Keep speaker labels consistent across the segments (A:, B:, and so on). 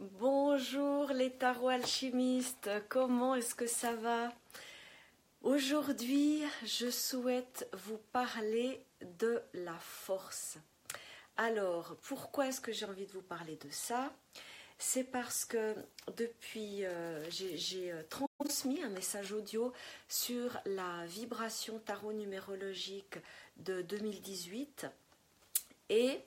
A: Bonjour les tarots alchimistes, comment est-ce que ça va? Aujourd'hui, je souhaite vous parler de la force. Alors, pourquoi est-ce que j'ai envie de vous parler de ça? C'est parce que depuis, euh, j'ai euh, transmis un message audio sur la vibration tarot numérologique de 2018 et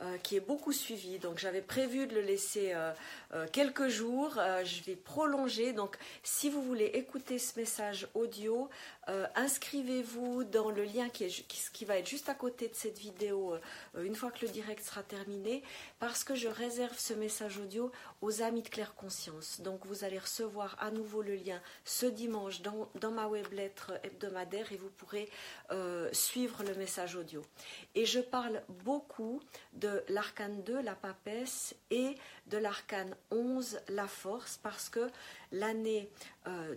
A: euh, qui est beaucoup suivi. Donc j'avais prévu de le laisser euh, euh, quelques jours. je vais prolonger. Donc si vous voulez écouter ce message audio, inscrivez-vous dans le lien qui, est, qui, va être juste à côté de cette vidéo une fois que le direct sera terminé, parce que je réserve ce message audio aux amis de Claire Conscience. Donc vous allez recevoir à nouveau le lien ce dimanche dans, dans ma web lettre hebdomadaire et vous pourrez suivre le message audio. Et je parle beaucoup de l'arcane 2, la papesse, et de l'arcane 11, la force, parce que l'année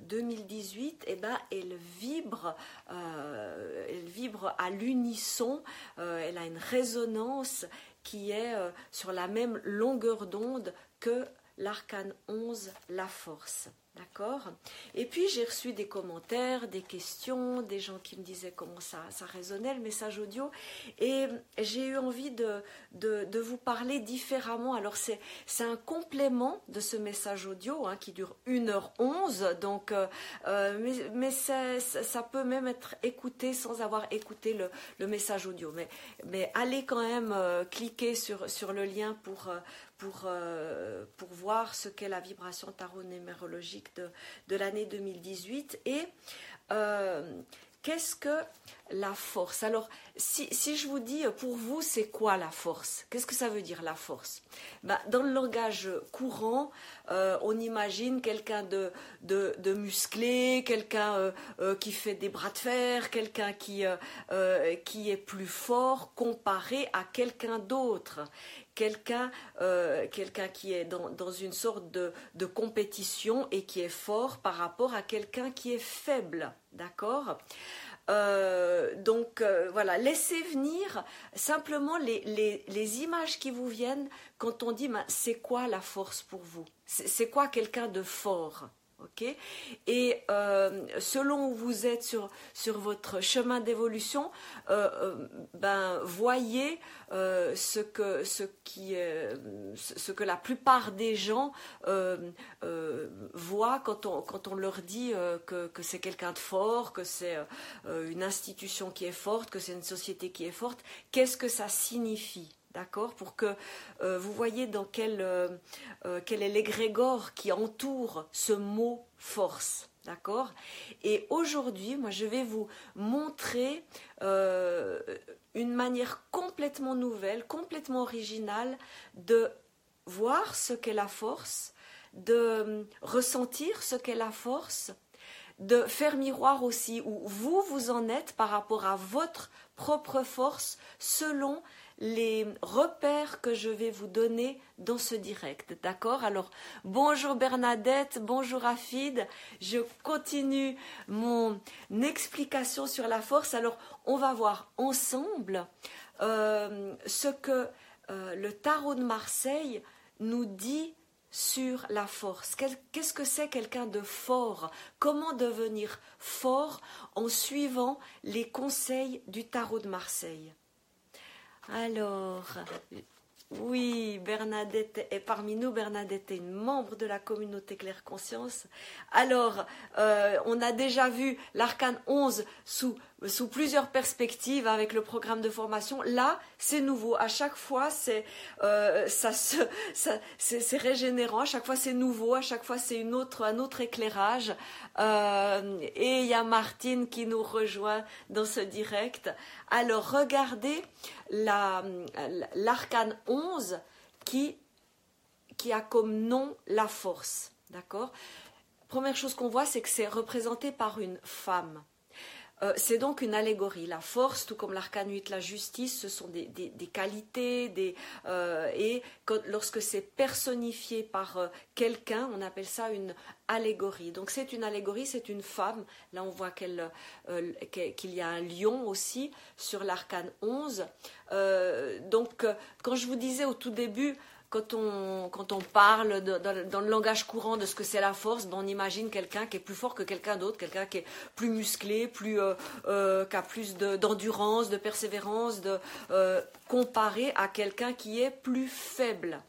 A: 2018, euh, eh ben, elle, vibre, euh, elle vibre à l'unisson, euh, elle a une résonance qui est sur la même longueur d'onde que l'arcane 11, la force. D'accord Et puis j'ai reçu des commentaires, des questions, des gens qui me disaient comment ça, ça résonnait le message audio. Et j'ai eu envie de, de, vous parler différemment. Alors c'est, un complément de ce message audio hein, qui dure 1h11. Donc, euh, euh, mais mais ça, peut même être écouté sans avoir écouté le, le message audio. Mais, mais allez quand même euh, cliquer sur, sur le lien pour, pour, euh, pour voir ce qu'est la vibration tarot numérologique de, de l'année 2018 et euh, qu'est-ce que la force? Alors, si, si, je vous dis pour vous, c'est quoi la force? Qu'est-ce que ça veut dire la force? Ben, Dans le langage courant, euh, on imagine quelqu'un de, de, de, musclé, quelqu'un qui fait des bras de fer, quelqu'un qui, qui est plus fort comparé à quelqu'un d'autre quelqu'un euh, quelqu'un qui est dans, une sorte de, compétition et qui est fort par rapport à quelqu'un qui est faible. D'accord? Euh, donc euh, voilà, laissez venir simplement les, images qui vous viennent quand on dit c'est quoi la force pour vous? C'est quoi quelqu'un de fort? Et euh, selon où vous êtes sur, votre chemin d'évolution, euh, euh, voyez ce, que, la plupart des gens voient quand on, quand on leur dit que, que c'est quelqu'un de fort, que c'est une institution qui est forte, que c'est une société qui est forte. Qu'est-ce que ça signifie? D'accord Pour que euh, vous voyez dans quel, euh, euh, quel est l'égrégore qui entoure ce mot force. D'accord Et aujourd'hui, moi, je vais vous montrer une manière complètement nouvelle, complètement originale de voir ce qu'est la force, de ressentir ce qu'est la force, de faire miroir aussi où vous vous en êtes par rapport à votre propre force selon les repères que je vais vous donner dans ce direct. D'accord? Alors, bonjour Bernadette, bonjour Afid. Je continue mon explication sur la force. Alors, on va voir ensemble euh, ce que euh, le tarot de Marseille nous dit sur la force. Qu'est-ce que c'est quelqu'un de fort? Comment devenir fort en suivant les conseils du tarot de Marseille? Alors, oui, Bernadette est parmi nous. Bernadette est une membre de la communauté Claire Conscience. Alors, euh, on a déjà vu l'arcane 11 sous, sous plusieurs perspectives avec le programme de formation. Là, c'est nouveau. À chaque fois, c'est euh, c'est régénérant. À chaque fois, c'est nouveau. À chaque fois, c'est une autre, un autre éclairage. Euh, et il y a Martine qui nous rejoint dans ce direct. Alors, regardez l'arcane 11 qui, qui a comme nom la force. D'accord? Première chose qu'on voit, c'est que c'est représenté par une femme. Euh, c'est donc une allégorie. La force, tout comme l'arcane 8, la justice, ce sont des, qualités, des, euh, et lorsque c'est personnifié par euh, quelqu'un, on appelle ça une allégorie. Donc c'est une allégorie, c'est une femme. Là, on voit qu'il y a un lion aussi sur l'arcane 11. donc, quand je vous disais au tout début, quand on, quand on parle dans, le langage courant de ce que c'est la force, ben, on imagine quelqu'un qui est plus fort que quelqu'un d'autre, quelqu'un qui est plus musclé, plus, euh, euh, qui a plus d'endurance, de, persévérance, de, euh, comparé à quelqu'un qui est plus faible.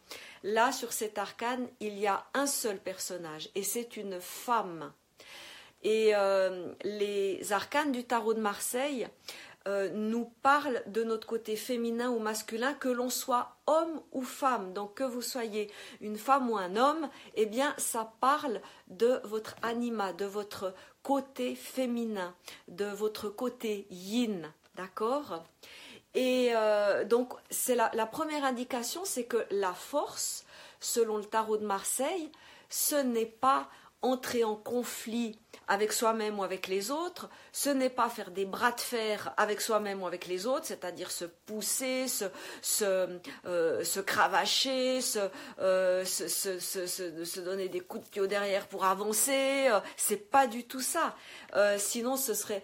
A: Là, sur cet arcane, il y a un seul personnage, et c'est une femme. Et les arcanes du tarot de Marseille nous parle de notre côté féminin ou masculin, que l'on soit homme ou femme. Donc que vous soyez une femme ou un homme, eh bien ça parle de votre anima, de votre côté féminin, de votre côté yin. D'accord? Et euh, donc c'est la, la première indication, c'est que la force, selon le tarot de Marseille, ce n'est pas entrer en conflit avec soi-même ou avec les autres, ce n'est pas faire des bras de fer avec soi-même ou avec les autres, c'est-à-dire se pousser, se, se, euh, se cravacher, se, euh, se, se, donner des coups de pied derrière pour avancer. Euh, c'est pas du tout ça. sinon, ce serait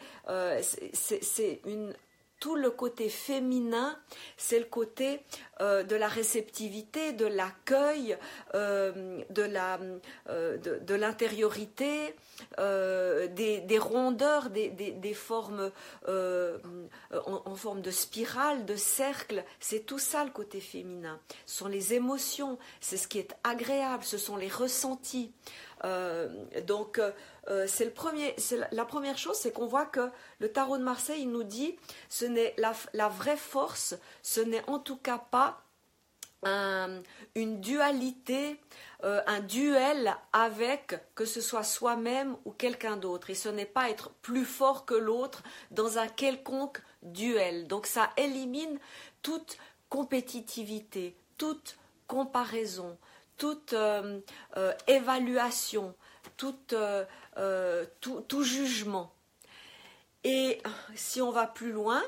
A: c'est une tout le côté féminin, c'est le côté euh, de la réceptivité, de l'accueil, euh, euh, de, l'intériorité, des, rondeurs, des, formes en, en, forme de spirale, de cercle. C'est tout ça le côté féminin. Ce sont les émotions, c'est ce qui est agréable, ce sont les ressentis. Donc euh, c'est le la, première chose, c'est qu'on voit que le tarot de Marseille il nous dit, ce n'est la, vraie force, ce n'est en tout cas pas une dualité, euh, un duel avec que ce soit soi-même ou quelqu'un d'autre. Et ce n'est pas être plus fort que l'autre dans un quelconque duel. Donc ça élimine toute compétitivité, toute comparaison, toute euh, évaluation, toute euh, tout, jugement. Et si on va plus loin,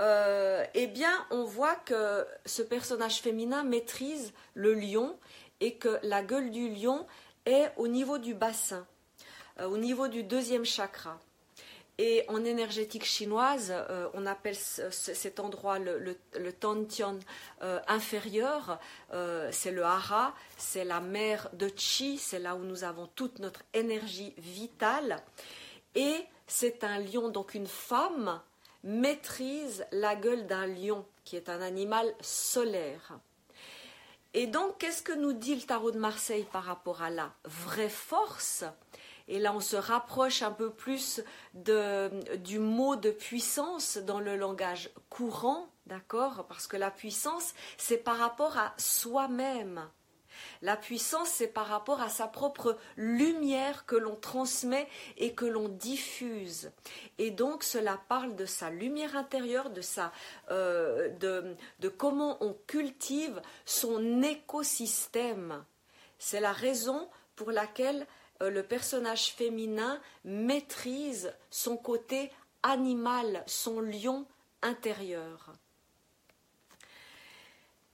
A: euh, eh bien, on voit que ce personnage féminin maîtrise le lion et que la gueule du lion est au niveau du bassin, euh, au niveau du deuxième chakra. Et en énergétique chinoise, euh, on appelle cet endroit le, le, Tantian euh, inférieur. Euh, c'est le hara, c'est la mer de Chi, c'est là où nous avons toute notre énergie vitale. Et c'est un lion, donc une femme maîtrise la gueule d'un lion, qui est un animal solaire. Et donc, qu'est-ce que nous dit le tarot de Marseille par rapport à la vraie force? Et là, on se rapproche un peu plus du mot de puissance dans le langage courant, d'accord? Parce que la puissance, c'est par rapport à soi-même. La puissance, c'est par rapport à sa propre lumière que l'on transmet et que l'on diffuse. Et donc, cela parle de sa lumière intérieure, de, sa, euh, de comment on cultive son écosystème. C'est la raison pour laquelle le personnage féminin maîtrise son côté animal, son lion intérieur.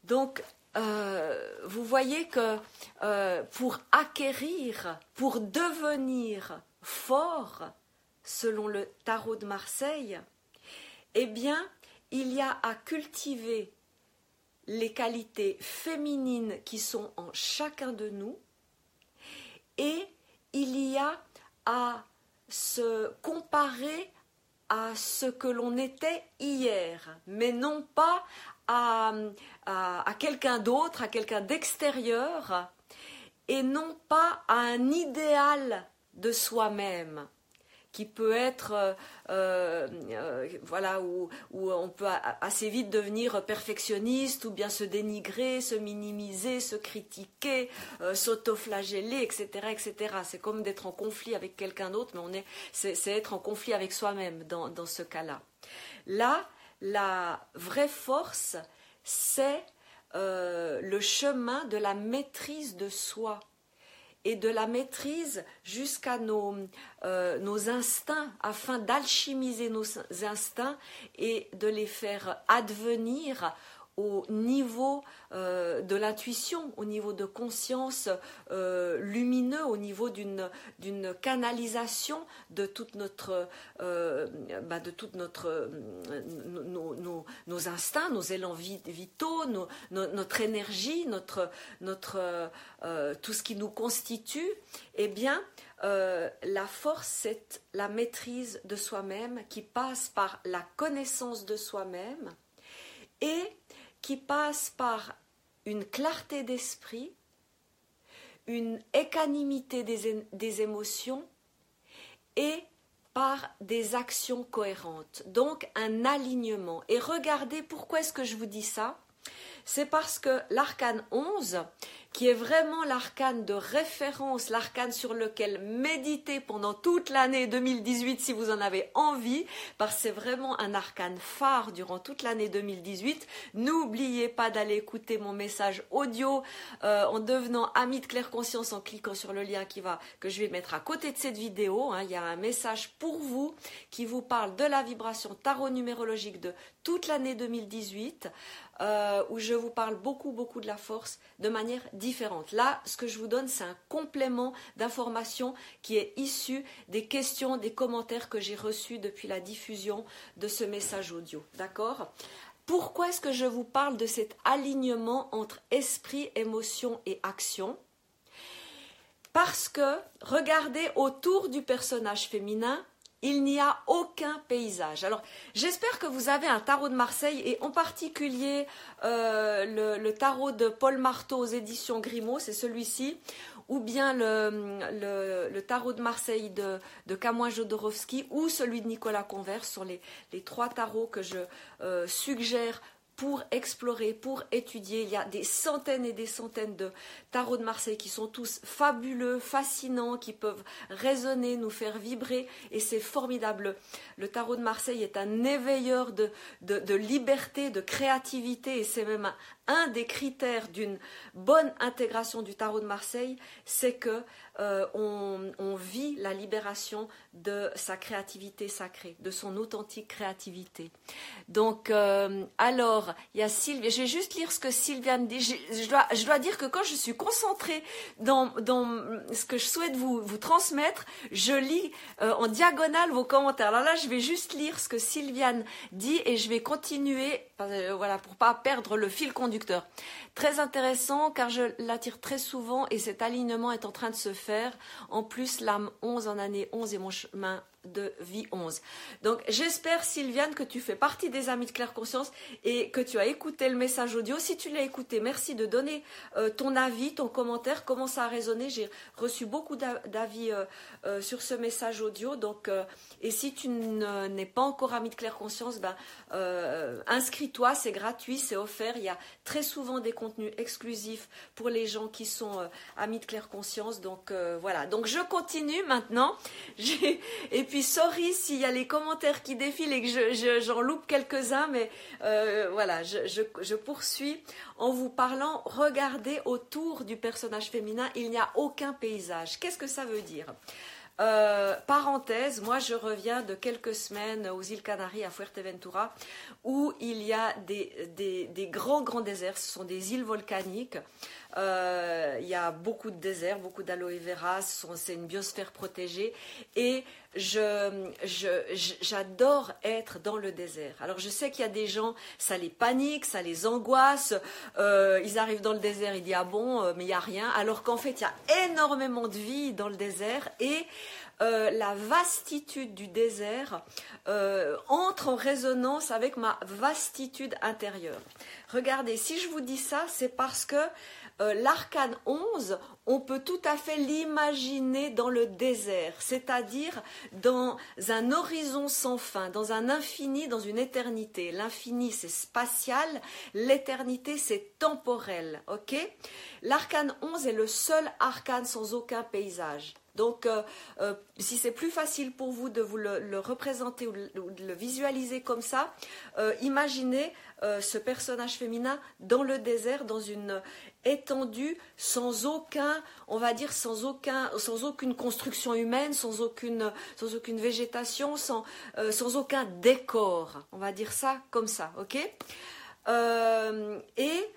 A: Donc, euh, vous voyez que euh, pour acquérir, pour devenir fort, selon le tarot de Marseille, eh bien, il y a à cultiver les qualités féminines qui sont en chacun de nous et il y a à se comparer à ce que l'on était hier, mais non pas à, quelqu'un d'autre, à quelqu'un d'extérieur, et non pas à un idéal de soi-même qui peut être, euh, euh, voilà, où, on peut assez vite devenir perfectionniste ou bien se dénigrer, se minimiser, se critiquer, euh, s'autoflageller, etc., etc. C'est comme d'être en conflit avec quelqu'un d'autre, mais on est, c'est, être en conflit avec soi-même dans ce cas-là. Là, la vraie force, c'est le chemin de la maîtrise de soi et de la maîtrise jusqu'à nos, euh, nos instincts afin d'alchimiser nos instincts et de les faire advenir au niveau euh, de l'intuition, au niveau de conscience euh, lumineux, au niveau d'une canalisation de toute notre, euh, bah, de toute notre nos, instincts, nos élans vitaux, notre énergie, notre, notre tout ce qui nous constitue. Eh bien, la force, c'est la maîtrise de soi-même qui passe par la connaissance de soi-même et qui passe par une clarté d'esprit, une équanimité des, émotions et par des actions cohérentes. Donc un alignement. Et regardez pourquoi est-ce que je vous dis ça? C'est parce que l'arcane 11 qui est vraiment l'arcane de référence, l'arcane sur lequel méditer pendant toute l'année 2018 si vous en avez envie, parce que c'est vraiment un arcane phare durant toute l'année 2018. N'oubliez pas d'aller écouter mon message audio euh, en devenant ami de claire conscience en cliquant sur le lien qui va que je vais mettre à côté de cette vidéo. Hein. Il y a un message pour vous qui vous parle de la vibration tarot numérologique de toute l'année 2018. Euh, où je vous parle beaucoup, beaucoup de la force de manière Là, ce que je vous donne, c'est un complément d'information qui est issu des questions, des commentaires que j'ai reçus depuis la diffusion de ce message audio. D'accord? Pourquoi est-ce que je vous parle de cet alignement entre esprit, émotion et action? Parce que, regardez autour du personnage féminin, il n'y a aucun paysage. Alors, j'espère que vous avez un tarot de Marseille et en particulier euh, le, tarot de Paul Marteau aux éditions Grimaud, c'est celui-ci, ou bien le, tarot de Marseille de, de Kamoin Jodorowsky ou celui de Nicolas Converse sont les, trois tarots que je euh, suggère pour explorer, pour étudier. Il y a des centaines et des centaines de tarots de Marseille qui sont tous fabuleux, fascinants, qui peuvent résonner, nous faire vibrer, et c'est formidable. Le tarot de Marseille est un éveilleur de, de, liberté, de créativité, et c'est même un, des critères d'une bonne intégration du tarot de Marseille, c'est que euh, on, vit la libération de sa créativité sacrée, de son authentique créativité. Donc, euh, alors, il y a Sylvie. Je vais juste lire ce que Sylviane dit. Je, dois, dire que quand je suis concentrée dans, ce que je souhaite vous, vous transmettre, je lis euh, en diagonale vos commentaires. Alors là, je vais juste lire ce que Sylviane dit et je vais continuer, voilà, pour pas perdre le fil conducteur. Très intéressant car je l'attire très souvent et cet alignement est en train de se faire. En plus, l'âme 11 en année 11 et mon chemin de vie 11. Donc j'espère Sylviane que tu fais partie des amis de Claire Conscience et que tu as écouté le message audio. Si tu l'as écouté, merci de donner euh, ton avis, ton commentaire, comment ça a résonné. J'ai reçu beaucoup d'avis euh, euh, sur ce message audio. Donc et si tu n'es pas encore ami de Claire Conscience, ben inscris-toi, c'est gratuit, c'est offert. Il y a très souvent des contenus exclusifs pour les gens qui sont amis de Claire Conscience. Donc voilà. Donc je continue maintenant. puis, sorry s'il y a les commentaires qui défilent et que j'en loupe quelques-uns, mais euh, voilà, je, poursuis en vous parlant. Regardez autour du personnage féminin, il n'y a aucun paysage. Qu'est-ce que ça veut dire? Euh, parenthèse, moi je reviens de quelques semaines aux îles Canaries à Fuerteventura où il y a des, des grands grands déserts, ce sont des îles volcaniques il y a beaucoup de déserts, beaucoup d'aloe vera, c'est une biosphère protégée. Et je, j'adore être dans le désert. Alors je sais qu'il y a des gens, ça les panique, ça les angoisse. Euh, ils arrivent dans le désert, ils disent ah bon, euh, mais il n'y a rien. Alors qu'en fait, il y a énormément de vie dans le désert et la vastitude du désert entre en résonance avec ma vastitude intérieure. Regardez, si je vous dis ça, c'est parce que euh, l'arcane 11, on peut tout à fait l'imaginer dans le désert, c'est-à-dire dans un horizon sans fin, dans un infini, dans une éternité. L'infini, c'est spatial, l'éternité, c'est temporel. Ok? L'arcane 11 est le seul arcane sans aucun paysage. Donc, euh, euh, si c'est plus facile pour vous de vous le, représenter ou de le visualiser comme ça, imaginez ce personnage féminin dans le désert, dans une étendue sans aucun, on va dire sans aucun, sans aucune construction humaine, sans aucune, végétation, sans, euh, sans aucun décor. On va dire ça comme ça, ok? Et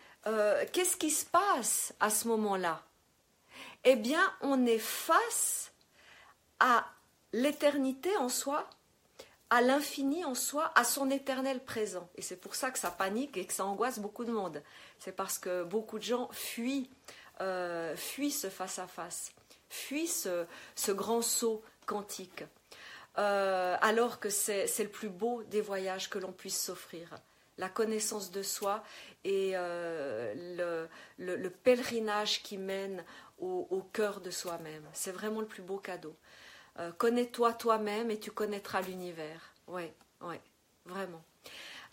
A: qu'est-ce qui se passe à ce moment-là? Eh bien, on est face à l'éternité en soi, à l'infini en soi, à son éternel présent. Et c'est pour ça que ça panique et que ça angoisse beaucoup de monde. C'est parce que beaucoup de gens fuient, euh, fuient ce face-à-face, fuient ce, grand saut quantique. Euh, alors que c'est le plus beau des voyages que l'on puisse s'offrir. La connaissance de soi et euh, le, pèlerinage qui mène au, cœur de soi-même. C'est vraiment le plus beau cadeau. Euh, connais-toi toi-même et tu connaîtras l'univers. Oui, oui, vraiment.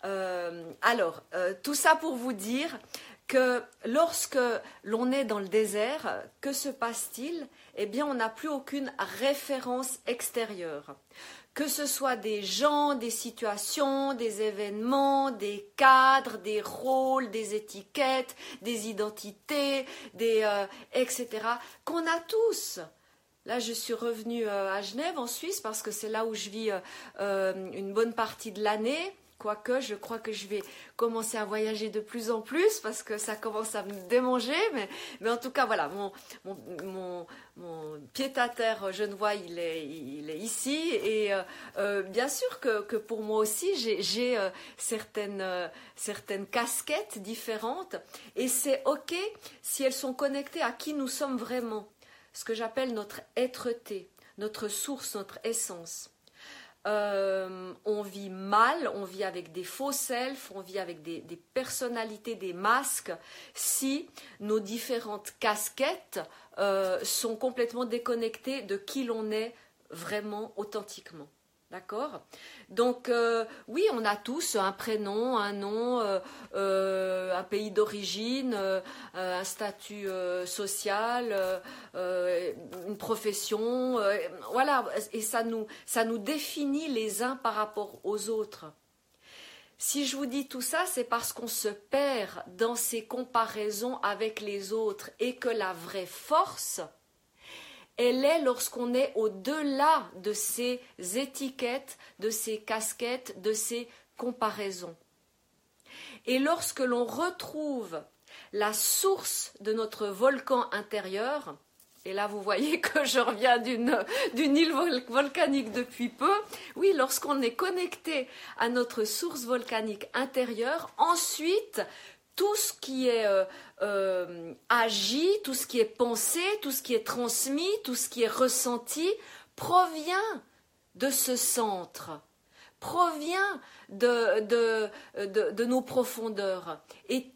A: Euh, alors, euh, tout ça pour vous dire que lorsque l'on est dans le désert, que se passe-t-il? Eh bien, on n'a plus aucune référence extérieure. Que ce soit des gens, des situations, des événements, des cadres, des rôles, des étiquettes, des identités, des, etc., qu'on a tous. Là, je suis revenue euh, à Genève, en Suisse, parce que c'est là où je vis euh, euh, une bonne partie de l'année. Quoique, je crois que je vais commencer à voyager de plus en plus parce que ça commence à me démanger. Mais, en tout cas, voilà, mon, pied-à-terre genevois, il est, il est ici. Et bien sûr que, pour moi aussi, j'ai certaines, certaines casquettes différentes. Et c'est OK si elles sont connectées à qui nous sommes vraiment ce que j'appelle notre être-té, notre source, notre essence. Euh, on vit mal, on vit avec des faux selfs, on vit avec des, personnalités, des masques, si nos différentes casquettes euh, sont complètement déconnectées de qui l'on est vraiment authentiquement. D'accord? Donc euh, oui, on a tous un prénom, un nom, euh, euh, un pays d'origine, un statut social, une profession, voilà, et ça nous, ça nous définit les uns par rapport aux autres. Si je vous dis tout ça, c'est parce qu'on se perd dans ces comparaisons avec les autres et que la vraie force, elle est lorsqu'on est au-delà de ces étiquettes, de ces casquettes, de ces comparaisons. Et lorsque l'on retrouve la source de notre volcan intérieur, et là vous voyez que je reviens d'une, île volcanique depuis peu, oui, lorsqu'on est connecté à notre source volcanique intérieure, ensuite tout ce qui est euh, euh, agi, tout ce qui est pensé, tout ce qui est transmis, tout ce qui est ressenti provient de ce centre, provient de, nos profondeurs. Et,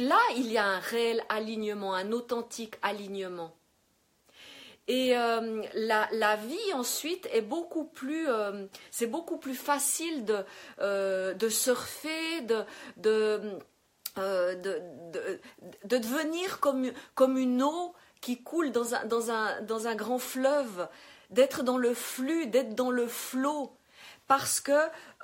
A: là, il y a un réel alignement, un authentique alignement. Et euh, la, vie ensuite est beaucoup plus, c'est beaucoup plus facile de, surfer, de euh, de, de, devenir comme, comme une eau qui coule dans un, dans un, dans un grand fleuve, d'être dans le flux, d'être dans le flot. Parce que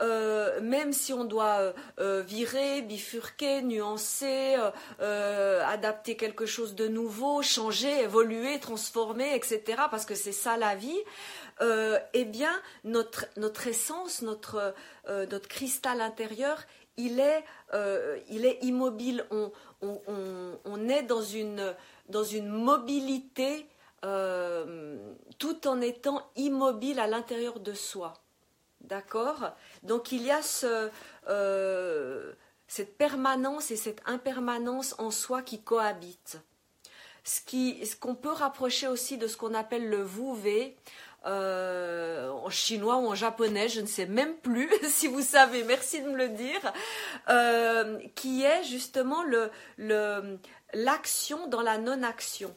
A: euh, même si on doit euh, virer, bifurquer, nuancer, adapter quelque chose de nouveau, changer, évoluer, transformer, etc., parce que c'est ça la vie, eh bien, notre, notre essence, notre, notre cristal intérieur, il est, euh, il est immobile. On, on, est dans une, dans une mobilité euh, tout en étant immobile à l'intérieur de soi. D'accord? Donc il y a ce, euh, cette permanence et cette impermanence en soi qui cohabitent. Ce qu'on ce qu'on peut rapprocher aussi de ce qu'on appelle le vous-v, euh, en chinois ou en japonais, je ne sais même plus si vous savez, merci de me le dire, euh, qui est justement le, l'action dans la non-action.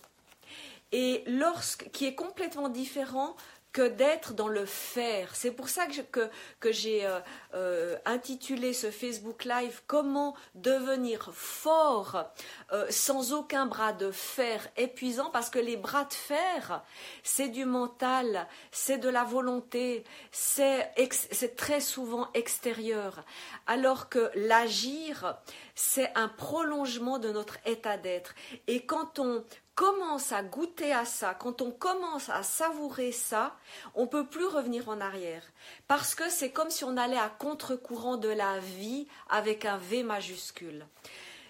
A: Et lorsque, qui est complètement différent que d'être dans le faire. C'est pour ça que, que, j'ai euh, euh, intitulé ce Facebook Live Comment devenir fort euh, sans aucun bras de fer épuisant, parce que les bras de fer, c'est du mental, c'est de la volonté, c'est très souvent extérieur, alors que l'agir, c'est un prolongement de notre état d'être. Et quand on commence à goûter à ça, quand on commence à savourer ça, on peut plus revenir en arrière. Parce que c'est comme si on allait à contre-courant de la vie avec un V majuscule.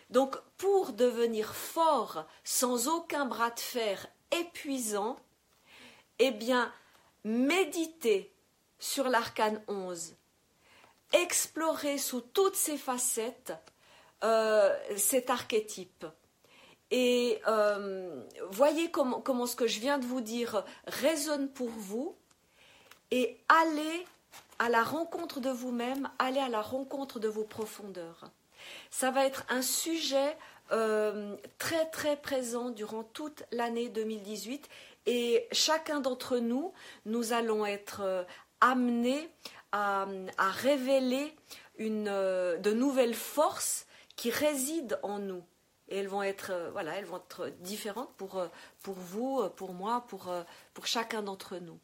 A: Donc, pour devenir fort sans aucun bras de fer épuisant, eh bien, méditer sur l'arcane 11, explorer sous toutes ses facettes euh, cet archétype. Et euh, voyez comment, ce que je viens de vous dire résonne pour vous et allez à la rencontre de vous-même, allez à la rencontre de vos profondeurs. Ça va être un sujet euh, très très présent durant toute l'année 2018 et chacun d'entre nous, nous allons être euh, amenés à, révéler une, de nouvelles forces qui résident en nous. Et elles vont être, voilà, elles vont être différentes pour, pour vous, pour moi, pour, pour chacun d'entre nous.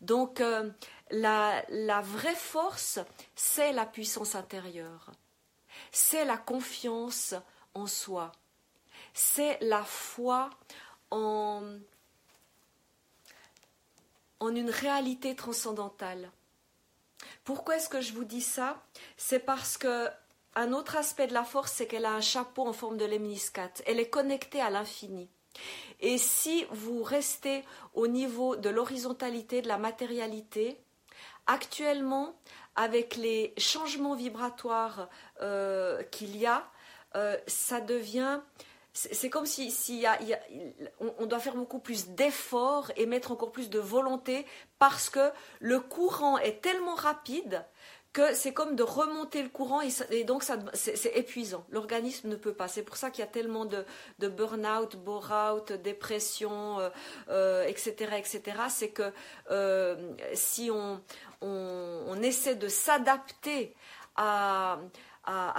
A: Donc, la, la vraie force, c'est la puissance intérieure c'est la confiance en soi, c'est la foi en, en une réalité transcendantale. Pourquoi est-ce que je vous dis ça? C'est parce que un autre aspect de la force, c'est qu'elle a un chapeau en forme de lemniscate. Elle est connectée à l'infini. Et si vous restez au niveau de l'horizontalité, de la matérialité, actuellement, avec les changements vibratoires euh, qu'il y a, euh, ça devient c'est comme si, on, doit faire beaucoup plus d'efforts et mettre encore plus de volonté parce que le courant est tellement rapide que c'est comme de remonter le courant et, donc c'est épuisant. L'organisme ne peut pas. C'est pour ça qu'il y a tellement de, burn-out, bore-out, dépression, etc., euh, etc. C'est que si on, on, essaie de s'adapter à,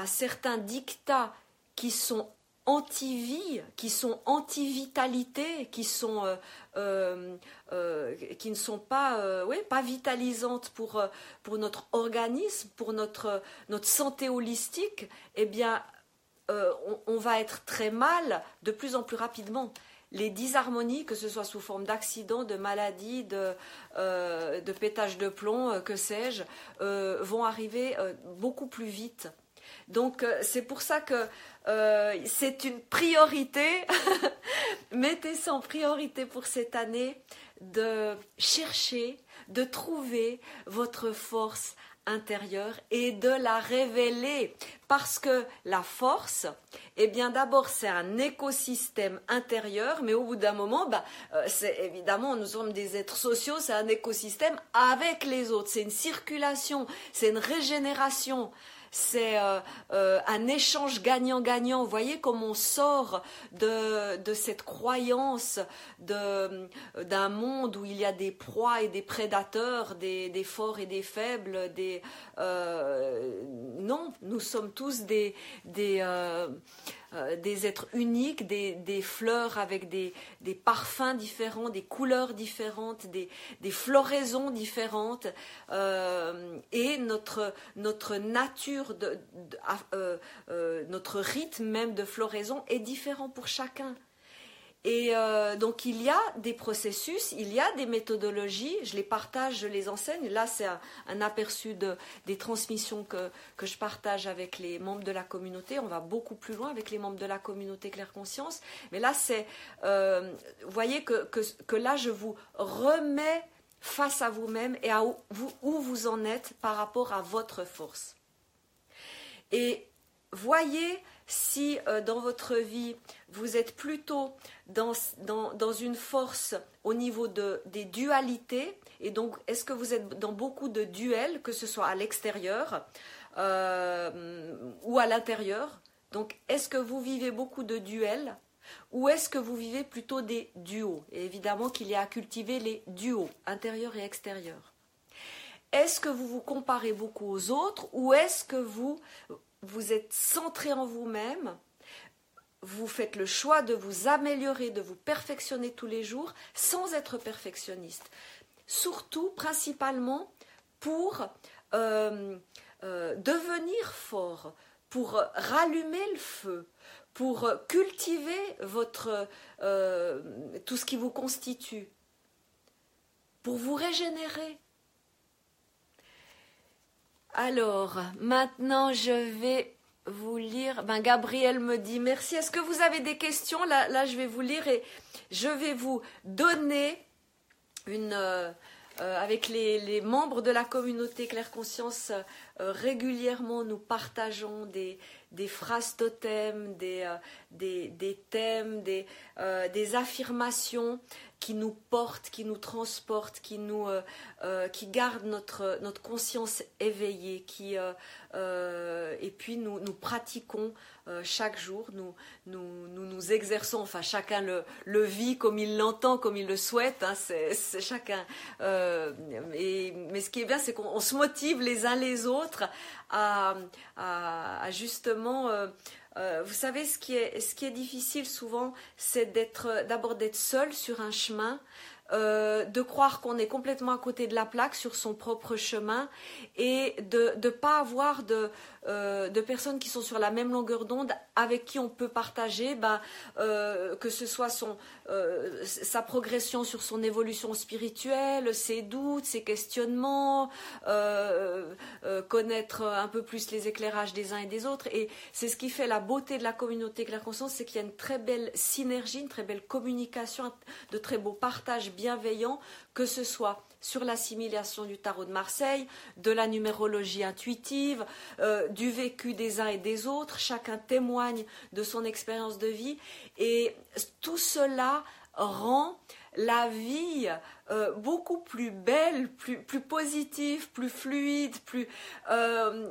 A: certains dictats qui sont anti-vie, qui sont anti-vitalité, qui euh, euh, euh, ne sont pas vitalisantes pour notre organisme, pour notre santé holistique, eh bien on, va être très mal de plus en plus rapidement les disharmonies, que ce soit sous forme d'accidents, de maladies, de, de pétage de plomb, que sais-je, vont arriver beaucoup plus vite. Donc c'est pour ça que c'est une priorité, mettez ça en priorité pour cette année, de chercher, de trouver votre force intérieure et de la révéler. Parce que la force, eh bien d'abord c'est un écosystème intérieur, mais au bout d'un moment, bah, euh, c'est évidemment nous sommes des êtres sociaux, c'est un écosystème avec les autres, c'est une circulation, c'est une régénération c'est euh, euh, un échange gagnant-gagnant. Vous voyez comment on sort de, cette croyance d'un monde où il y a des proies et des prédateurs, des, des forts et des faibles. Des, euh, non, nous sommes tous des, des euh, des êtres uniques, des, fleurs avec des, parfums différents, des couleurs différentes, des, floraisons différentes. Euh, et notre, notre nature, de, euh, notre rythme même de floraison est différent pour chacun. Et euh, donc il y a des processus, il y a des méthodologies, je les partage, je les enseigne. Là, c'est un, aperçu de, des transmissions que, que, je partage avec les membres de la communauté. On va beaucoup plus loin avec les membres de la communauté Claire Conscience. Mais là, c'est, euh, vous voyez que, que, là, je vous remets face à vous-même et à vous, où vous en êtes par rapport à votre force. Et voyez si euh, dans votre vie, vous êtes plutôt dans, une force au niveau de, des dualités, et donc est-ce que vous êtes dans beaucoup de duels, que ce soit à l'extérieur euh, ou à l'intérieur? Donc est-ce que vous vivez beaucoup de duels ou est-ce que vous vivez plutôt des duos? Et évidemment qu'il y a à cultiver les duos, intérieur et extérieur. Est-ce que vous vous comparez beaucoup aux autres ou est-ce que vous vous êtes centré en vous-même, vous faites le choix de vous améliorer, de vous perfectionner tous les jours sans être perfectionniste. Surtout, principalement, pour euh, euh, devenir fort, pour rallumer le feu, pour cultiver votre, euh, tout ce qui vous constitue, pour vous régénérer. Alors, maintenant, je vais vous lire. Ben, Gabriel me dit merci. Est-ce que vous avez des questions? Là, je vais vous lire et je vais vous donner une. Euh, euh, avec les, membres de la communauté Claire Conscience, régulièrement nous partageons des, des phrases totems, des, thèmes, des affirmations qui nous porte, qui nous transporte, qui nous, euh, euh, qui garde notre, notre conscience éveillée, qui, euh, et puis nous, nous pratiquons chaque jour, nous nous, nous, nous, exerçons, enfin chacun le, le vit comme il l'entend, comme il le souhaite, hein, c'est chacun. et, mais ce qui est bien, c'est qu'on se motive les uns les autres à, à, à justement euh, vous savez, ce qui est, ce qui est difficile souvent, c'est d'être, d'abord d'être seul sur un chemin, euh, de croire qu'on est complètement à côté de la plaque sur son propre chemin et de ne pas avoir de, euh, de personnes qui sont sur la même longueur d'onde avec qui on peut partager, ben, euh, que ce soit son, sa progression sur son évolution spirituelle, ses doutes, ses questionnements, connaître un peu plus les éclairages des uns et des autres. Et c'est ce qui fait la beauté de la communauté Claire Conscience, c'est qu'il y a une très belle synergie, une très belle communication, de très beaux partages bienveillants, que ce soit sur l'assimilation du tarot de Marseille, de la numérologie intuitive, euh, du vécu des uns et des autres. Chacun témoigne de son expérience de vie et tout cela rend la vie euh, beaucoup plus belle, plus, positive, plus fluide, plus. Euh,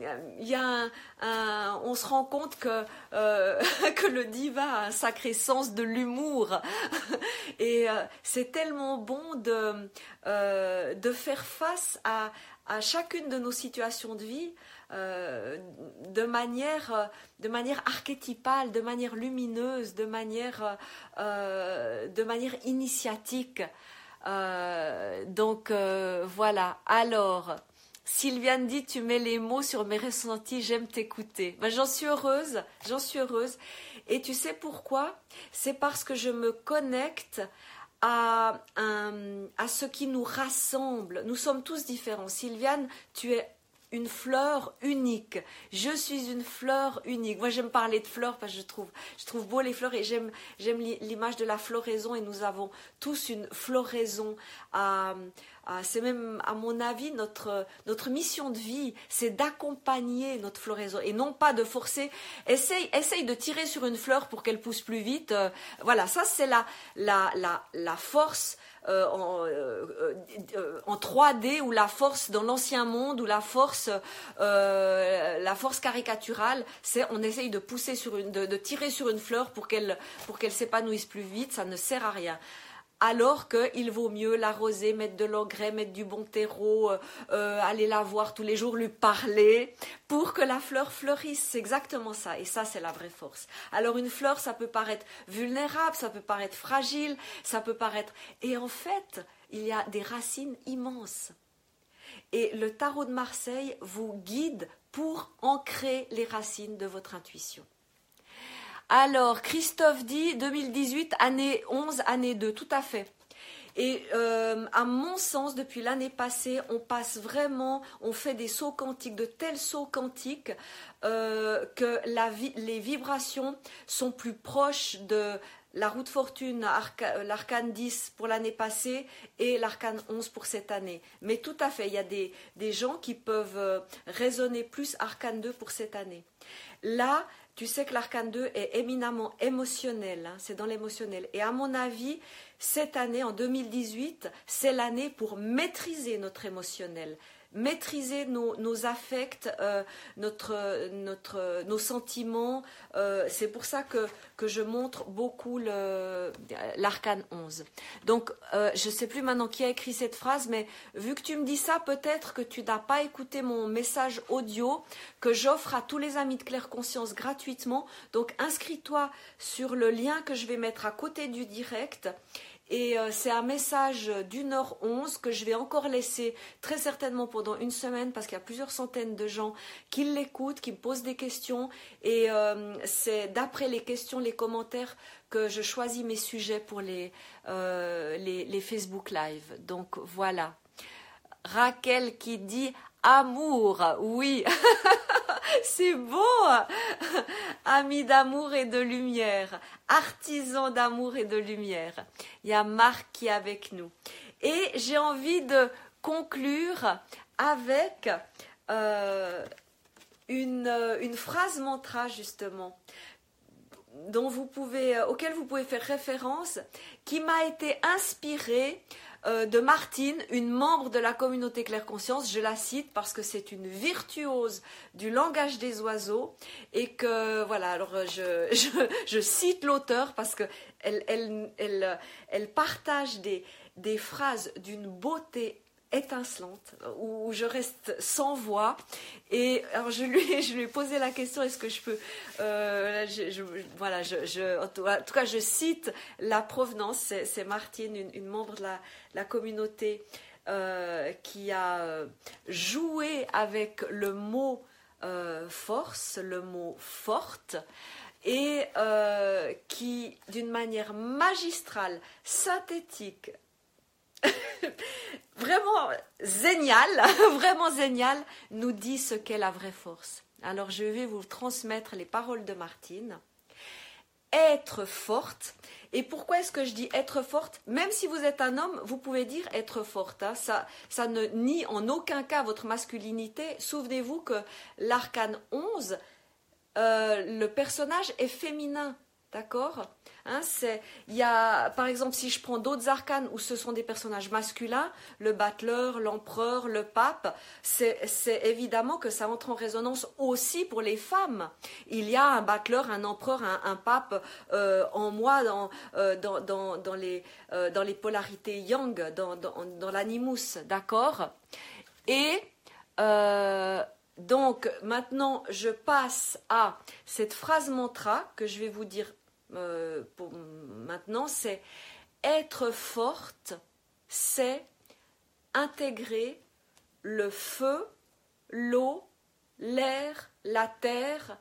A: on se rend compte que, euh, que le diva a un sacré sens de l'humour. Et c'est tellement bon de, faire face à chacune de nos situations de vie euh, de, manière, de manière archétypale, de manière lumineuse, de manière, euh, de manière initiatique. Euh, donc voilà. Alors, Sylviane dit tu mets les mots sur mes ressentis, j'aime t'écouter. Ben, j'en suis heureuse, j'en suis heureuse. Et tu sais pourquoi? C'est parce que je me connecte à, à ce qui nous rassemble. Nous sommes tous différents. Sylviane, tu es une fleur unique. Je suis une fleur unique. Moi, j'aime parler de fleurs parce que je trouve, je trouve beau les fleurs et j'aime, j'aime l'image de la floraison et nous avons tous une floraison à, c'est même, à mon avis, notre, notre mission de vie, c'est d'accompagner notre floraison et non pas de forcer. Essaye, essaye de tirer sur une fleur pour qu'elle pousse plus vite. Euh, voilà, ça, c'est la, la, la force euh, en, euh, euh, en, 3D ou la force dans l'ancien monde ou la force, la force caricaturale, c'est on essaye de pousser sur une, de tirer sur une fleur pour qu'elle pour qu'elle s'épanouisse plus vite, ça ne sert à rien alors qu'il vaut mieux l'arroser, mettre de l'engrais, mettre du bon terreau, aller la voir tous les jours, lui parler, pour que la fleur fleurisse. C'est exactement ça. Et ça, c'est la vraie force. Alors une fleur, ça peut paraître vulnérable, ça peut paraître fragile, ça peut paraître... Et en fait, il y a des racines immenses. Et le tarot de Marseille vous guide pour ancrer les racines de votre intuition. Alors, Christophe dit 2018, année 11, année 2, tout à fait. Et euh, à mon sens, depuis l'année passée, on passe vraiment, on fait des sauts quantiques, de tels sauts quantiques euh, que les vibrations sont plus proches de la route fortune, l'arcane 10 pour l'année passée et l'arcane 11 pour cette année. Mais tout à fait, il y a des, gens qui peuvent euh, raisonner plus arcane 2 pour cette année. Là, tu sais que l'arcane 2 est éminemment émotionnel, hein, c'est dans l'émotionnel. Et à mon avis, cette année, en 2018, c'est l'année pour maîtriser notre émotionnel, maîtriser nos, affects, euh, notre, notre, nos sentiments. Euh, c'est pour ça que, que je montre beaucoup l'arcane 11. Donc, euh, je ne sais plus maintenant qui a écrit cette phrase, mais vu que tu me dis ça, peut-être que tu n'as pas écouté mon message audio que j'offre à tous les amis de Claire Conscience gratuitement. Donc, inscris-toi sur le lien que je vais mettre à côté du direct Et euh, c'est un message d'une heure onze que je vais encore laisser très certainement pendant une semaine parce qu'il y a plusieurs centaines de gens qui l'écoutent, qui me posent des questions. Et euh, c'est d'après les questions, les commentaires que je choisis mes sujets pour les, euh, les Facebook Live. Donc voilà. Raquel qui dit amour, oui. C'est beau Ami d'amour et de lumière, artisan d'amour et de lumière. Il y a Marc qui est avec nous. Et j'ai envie de conclure avec euh, une, une, phrase mantra justement dont vous pouvez, auquel vous pouvez faire référence, qui m'a été inspirée euh, de Martine, une membre de la communauté Claire Conscience. Je la cite parce que c'est une virtuose du langage des oiseaux et que voilà. Alors je, je, cite l'auteur parce que elle, elle, elle, elle partage des, des phrases d'une beauté étincelante où je reste sans voix. Et alors je lui je lui ai posé la question est-ce que je peux euh, voilà en, tout, cas je cite la provenance. C'est Martine une, membre de la, la communauté euh, qui a joué avec le mot euh, force le mot forte et qui d'une manière magistrale synthétique vraiment génial, vraiment génial, nous dit ce qu'est la vraie force. Alors je vais vous transmettre les paroles de Martine. Être forte. Et pourquoi est-ce que je dis être forte? Même si vous êtes un homme, vous pouvez dire être forte. Hein. Ça, ça ne nie en aucun cas votre masculinité. Souvenez-vous que l'arcane 11, euh, le personnage est féminin. D'accord hein, par exemple, si je prends d'autres arcanes où ce sont des personnages masculins, le battleur, l'empereur, le pape, c'est évidemment que ça entre en résonance aussi pour les femmes. Il y a un battleur, un empereur, un, pape euh, en moi dans, euh, dans, dans, dans, les, euh, dans les polarités yang, dans, dans, dans l'animus, d'accord Et donc maintenant, je passe à cette phrase mantra que je vais vous dire euh, pour maintenant, c'est être forte, c'est intégrer le feu, l'eau, l'air, la terre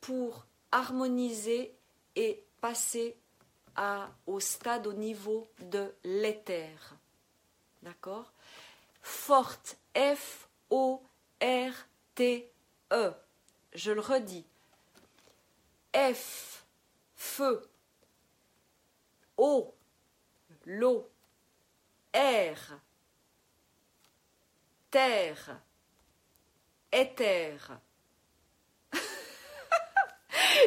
A: pour harmoniser et passer à, au stade, au niveau de l'éther. D'accord? Forte, F-O-R-T-E. Je le redis. F feu, eau, l'eau, air, terre, éther.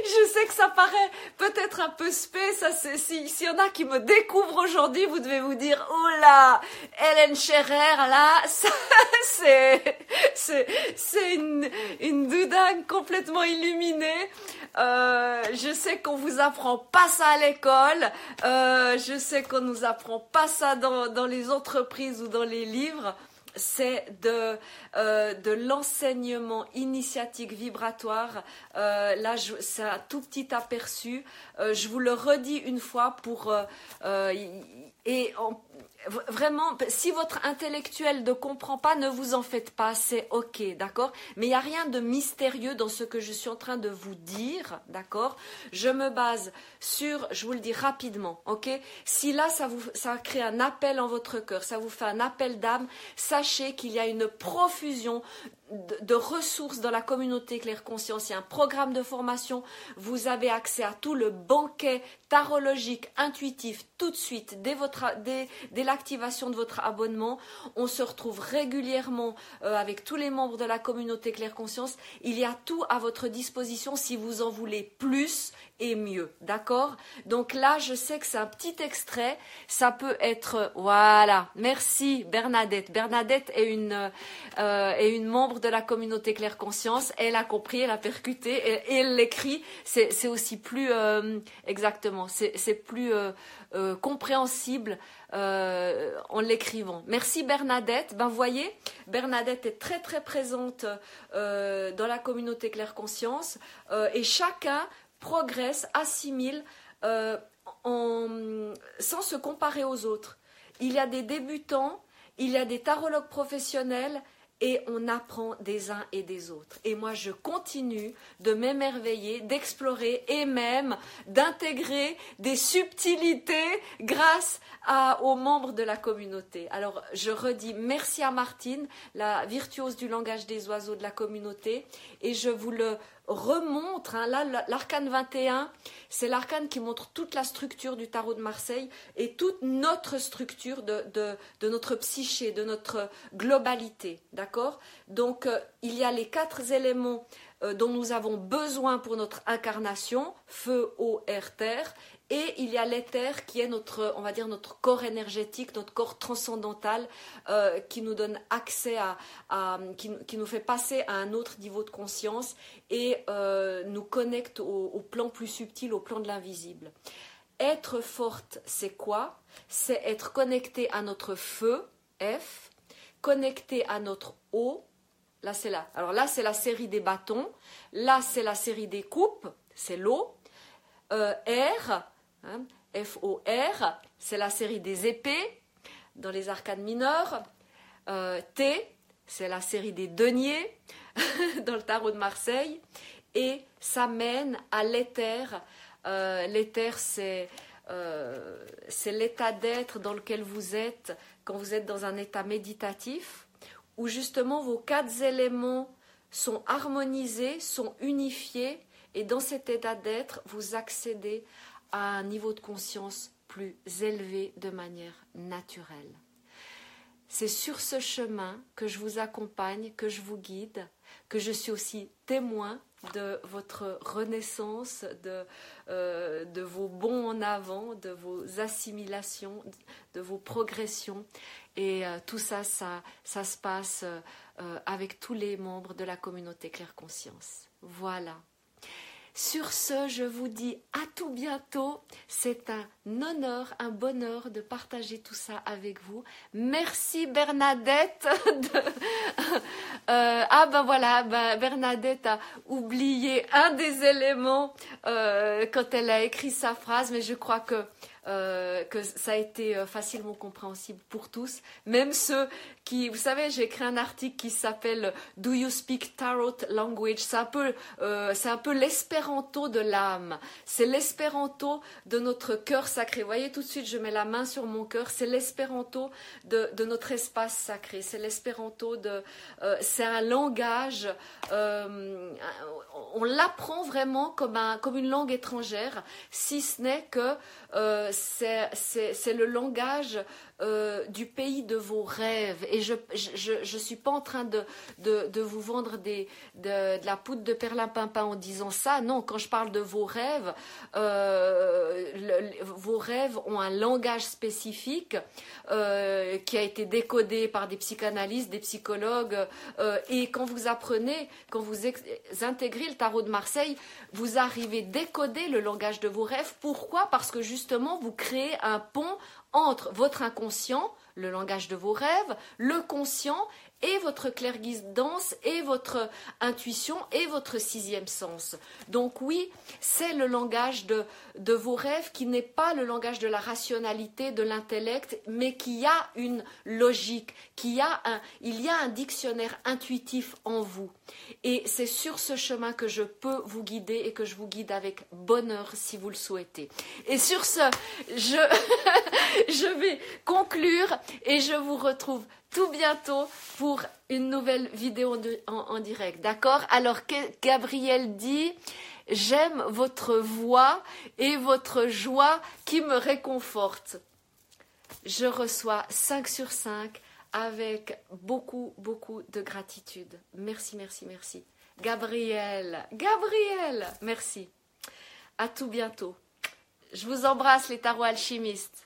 A: Je sais que ça paraît peut-être un peu spé, ça s'il y en a qui me découvrent aujourd'hui, vous devez vous dire, oh là, Hélène Scherer, là, c'est, c'est, c'est une, une doudingue complètement illuminée. Euh, je sais qu'on vous apprend pas ça à l'école. Euh, je sais qu'on nous apprend pas ça dans, dans les entreprises ou dans les livres c'est de, euh, de l'enseignement initiatique vibratoire. Euh, là, c'est un tout petit aperçu. Euh, je vous le redis une fois pour... et vraiment, si votre intellectuel ne comprend pas, ne vous en faites pas, c'est ok, d'accord? Mais il n'y a rien de mystérieux dans ce que je suis en train de vous dire, d'accord? Je me base sur, je vous le dis rapidement, ok? Si là, ça, vous, ça crée un appel en votre cœur, ça vous fait un appel d'âme, sachez qu'il y a une profusion de, ressources dans la communauté Claire Conscience. Il y a un programme de formation. Vous avez accès à tout le banquet tarologique, intuitif, tout de suite, dès, votre, dès, l'activation de votre abonnement. On se retrouve régulièrement euh, avec tous les membres de la communauté Claire Conscience. Il y a tout à votre disposition si vous en voulez plus et mieux. D'accord? Donc là, je sais que c'est un petit extrait. Ça peut être... Voilà. Merci Bernadette. Bernadette est une, euh, est une membre de la communauté Claire Conscience. Elle a compris, elle a percuté et, elle l'écrit. C'est aussi plus... Euh, exactement. C'est plus euh, compréhensible en l'écrivant. Merci Bernadette. Ben voyez, Bernadette est très très présente dans la communauté Claire Conscience et chacun progresse, assimile. Euh, sans se comparer aux autres. Il y a des débutants, il y a des tarologues professionnels, et on apprend des uns et des autres. Et moi, je continue de m'émerveiller, d'explorer et même d'intégrer des subtilités grâce aux membres de la communauté. Alors, je redis merci à Martine, la virtuose du langage des oiseaux de la communauté, et je vous le remontre. Hein, là, l'arcane 21, c'est l'arcane qui montre toute la structure du tarot de Marseille et toute notre structure de, notre psyché, de notre globalité. D'accord? Donc, euh, il y a les quatre éléments euh, dont nous avons besoin pour notre incarnation, feu, eau, air, terre, et il y a l'éther qui est notre, on va dire, notre corps énergétique, notre corps transcendantal, euh, qui nous donne accès à, qui, nous fait passer à un autre niveau de conscience et euh, nous connecte au, plan plus subtil, au plan de l'invisible. Être forte, c'est quoi? C'est être connecté à notre feu, F, connecté à notre eau. Là, c'est là. Alors là, c'est la série des bâtons. Là, c'est la série des coupes. C'est l'eau. Euh, R, Hein? F-O-R, c'est la série des épées dans les arcades mineures. Euh, T, c'est la série des deniers dans le tarot de Marseille. Et ça mène à l'éther. Euh, l'éther, euh, c'est l'état d'être dans lequel vous êtes quand vous êtes dans un état méditatif, où justement vos quatre éléments sont harmonisés, sont unifiés, et dans cet état d'être, vous accédez à un niveau de conscience plus élevé de manière naturelle. C'est sur ce chemin que je vous accompagne, que je vous guide, que je suis aussi témoin de votre renaissance, de, euh, de vos bons en avant, de vos assimilations, de vos progressions. Et euh, tout ça, ça, ça se passe euh, avec tous les membres de la communauté Claire Conscience. Voilà. Sur ce, je vous dis à tout bientôt. C'est un honneur, un bonheur de partager tout ça avec vous. Merci Bernadette. Euh, ah ben voilà, ben Bernadette a oublié un des éléments euh, quand elle a écrit sa phrase, mais je crois que euh, que ça a été euh, facilement compréhensible pour tous, même ceux qui, vous savez, j'ai écrit un article qui s'appelle Do you speak tarot language? C'est un peu, euh, c'est un peu l'espéranto de l'âme. C'est l'espéranto de notre cœur sacré. Vous voyez, tout de suite, je mets la main sur mon cœur. C'est l'espéranto de, notre espace sacré. C'est l'espéranto de, c'est un langage. on l'apprend vraiment comme un, comme une langue étrangère, si ce n'est que c'est le langage euh, du pays de vos rêves. Et je ne suis pas en train de, de, vous vendre des, de, la poudre de perlimpinpin en disant ça. Non, quand je parle de vos rêves, euh, vos rêves ont un langage spécifique euh, qui a été décodé par des psychanalystes, des psychologues. et quand vous apprenez, quand vous intégrez le tarot de Marseille, vous arrivez à décoder le langage de vos rêves. Pourquoi? Parce que justement, vous créez un pont entre votre inconscient, le langage de vos rêves, le conscient et votre clairguidance et votre intuition et votre sixième sens. Donc oui, c'est le langage de, de vos rêves qui n'est pas le langage de la rationalité, de l'intellect, mais qui a une logique, qui a un, il y a un dictionnaire intuitif en vous. Et c'est sur ce chemin que je peux vous guider et que je vous guide avec bonheur si vous le souhaitez. Et sur ce, je, je vais conclure et je vous retrouve tout bientôt pour une nouvelle vidéo en, direct. D'accord? Alors, Gabriel dit, j'aime votre voix et votre joie qui me réconforte. Je reçois 5 sur 5 avec beaucoup, beaucoup de gratitude. Merci, merci, merci. Gabriel, Gabriel, merci. À tout bientôt. Je vous embrasse les tarots alchimistes.